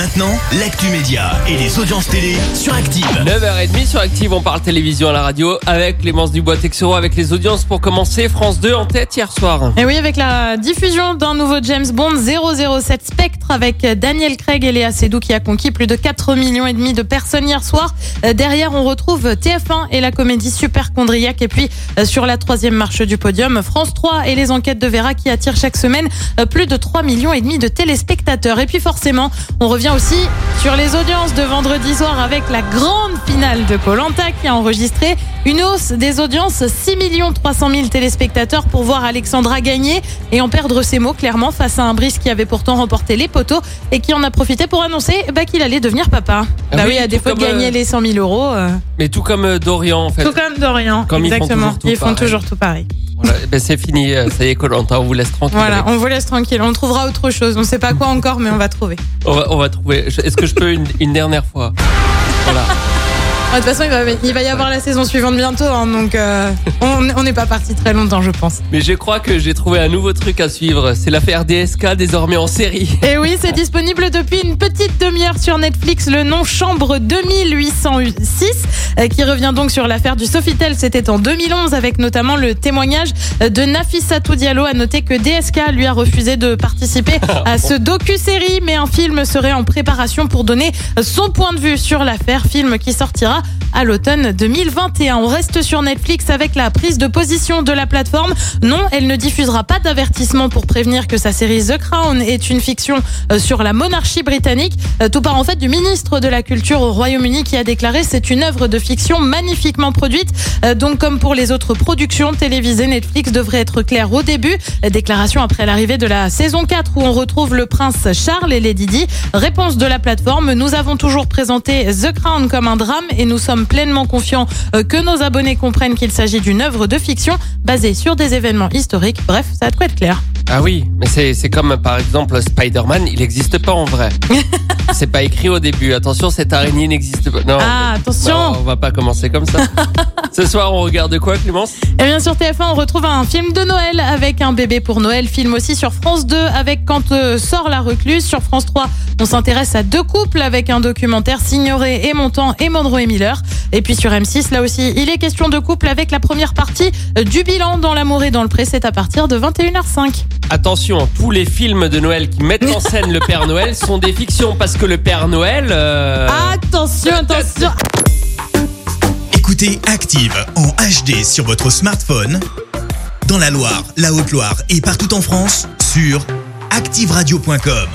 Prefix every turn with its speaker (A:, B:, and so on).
A: Maintenant, l'actu média et les audiences télé sur Active.
B: 9h30 sur Active, on parle télévision à la radio avec Clémence Dubois-Texoro, avec les audiences pour commencer. France 2 en tête hier soir.
C: Et oui, avec la diffusion d'un nouveau James Bond 007 Spectre avec Daniel Craig et Léa Seydoux qui a conquis plus de 4 millions et demi de personnes hier soir. Euh, Derrière, on retrouve TF1 et la comédie Super Chondriac. Et puis, euh, sur la troisième marche du podium, France 3 et les enquêtes de Vera qui attirent chaque semaine euh, plus de 3 millions et demi de téléspectateurs. Et puis, forcément, on revient aussi sur les audiences de vendredi soir avec la grande finale de Colanta qui a enregistré une hausse des audiences 6 300 000 téléspectateurs pour voir Alexandra gagner et en perdre ses mots clairement face à un Brice qui avait pourtant remporté les poteaux et qui en a profité pour annoncer bah, qu'il allait devenir papa.
B: Ah
C: bah
B: oui,
C: oui, à défaut de gagner
B: euh,
C: les 100 000 euros. euh,
B: Mais tout comme euh, Dorian en fait.
C: tout comme Dorian.
B: Comme ils font
C: Exactement.
B: toujours tout
C: ils font toujours tout pareil.
B: Voilà, eh ben, c'est fini, euh, ça y est Colanta, on vous laisse tranquille.
C: Voilà, on vous laisse tranquille. On trouvera autre chose. On sait pas quoi encore, mais on va trouver.
B: On, va, on va trouver. Est-ce que je peux une, une dernière fois? Voilà.
C: De toute façon, il va, il va y avoir la saison suivante bientôt, hein, donc euh, on on n'est pas parti très longtemps, je pense.
B: Mais je crois que j'ai trouvé un nouveau truc à suivre. C'est l'affaire DSK désormais en série.
C: Et oui, c'est disponible depuis une petite demi-heure sur Netflix. Le nom Chambre 2806, euh, qui revient donc sur l'affaire du Sofitel. C'était en 2011, avec notamment le témoignage de Nafissatou Diallo. À noter que DSK lui a refusé de participer à ce docu-série, mais un film serait en préparation pour donner son point de vue sur l'affaire. Film qui sortira à l'automne 2021. On reste sur Netflix avec la prise de position de la plateforme. Non, elle ne diffusera pas d'avertissement pour prévenir que sa série The Crown est une fiction euh, sur la monarchie britannique. Euh, Tout part en fait du ministre de la Culture au Royaume-Uni qui a déclaré c'est une œuvre de fiction magnifiquement produite. Euh, Donc comme pour les autres productions télévisées, Netflix devrait être clair au début. Déclaration après l'arrivée de la saison 4 où on retrouve le prince Charles et Lady Di. Réponse de la plateforme, nous avons toujours présenté The Crown comme un drame et nous sommes pleinement confiants euh, que nos abonnés comprennent qu'il s'agit d'une œuvre de fiction basée sur des événements historiques. Bref, ça a de quoi être clair.
B: Ah oui, mais c'est comme par exemple Spider-Man, il n'existe pas en vrai. c'est pas écrit au début. Attention, cette araignée n'existe pas. Non,
C: Ah, attention.
B: non, on va pas commencer comme ça. Ce soir, on regarde quoi, Clémence?
C: Et bien sur TF1, on retrouve un film de Noël avec un bébé pour Noël. Film aussi sur France 2 avec Quand euh, sort la recluse. Sur France 3, on s'intéresse à deux couples avec un documentaire Signoré et Montant et Monroe et Miller. Et puis sur M6, là aussi, il est question de couple avec la première partie du bilan dans l'amour et dans le pré. C'est à partir de 21h05.
B: Attention, tous les films de Noël qui mettent en scène le Père Noël sont des fictions parce que le Père Noël. euh,
C: Attention, attention.
A: Écoutez Active en HD sur votre smartphone, dans la Loire, la Haute-Loire et partout en France, sur activeradio.com.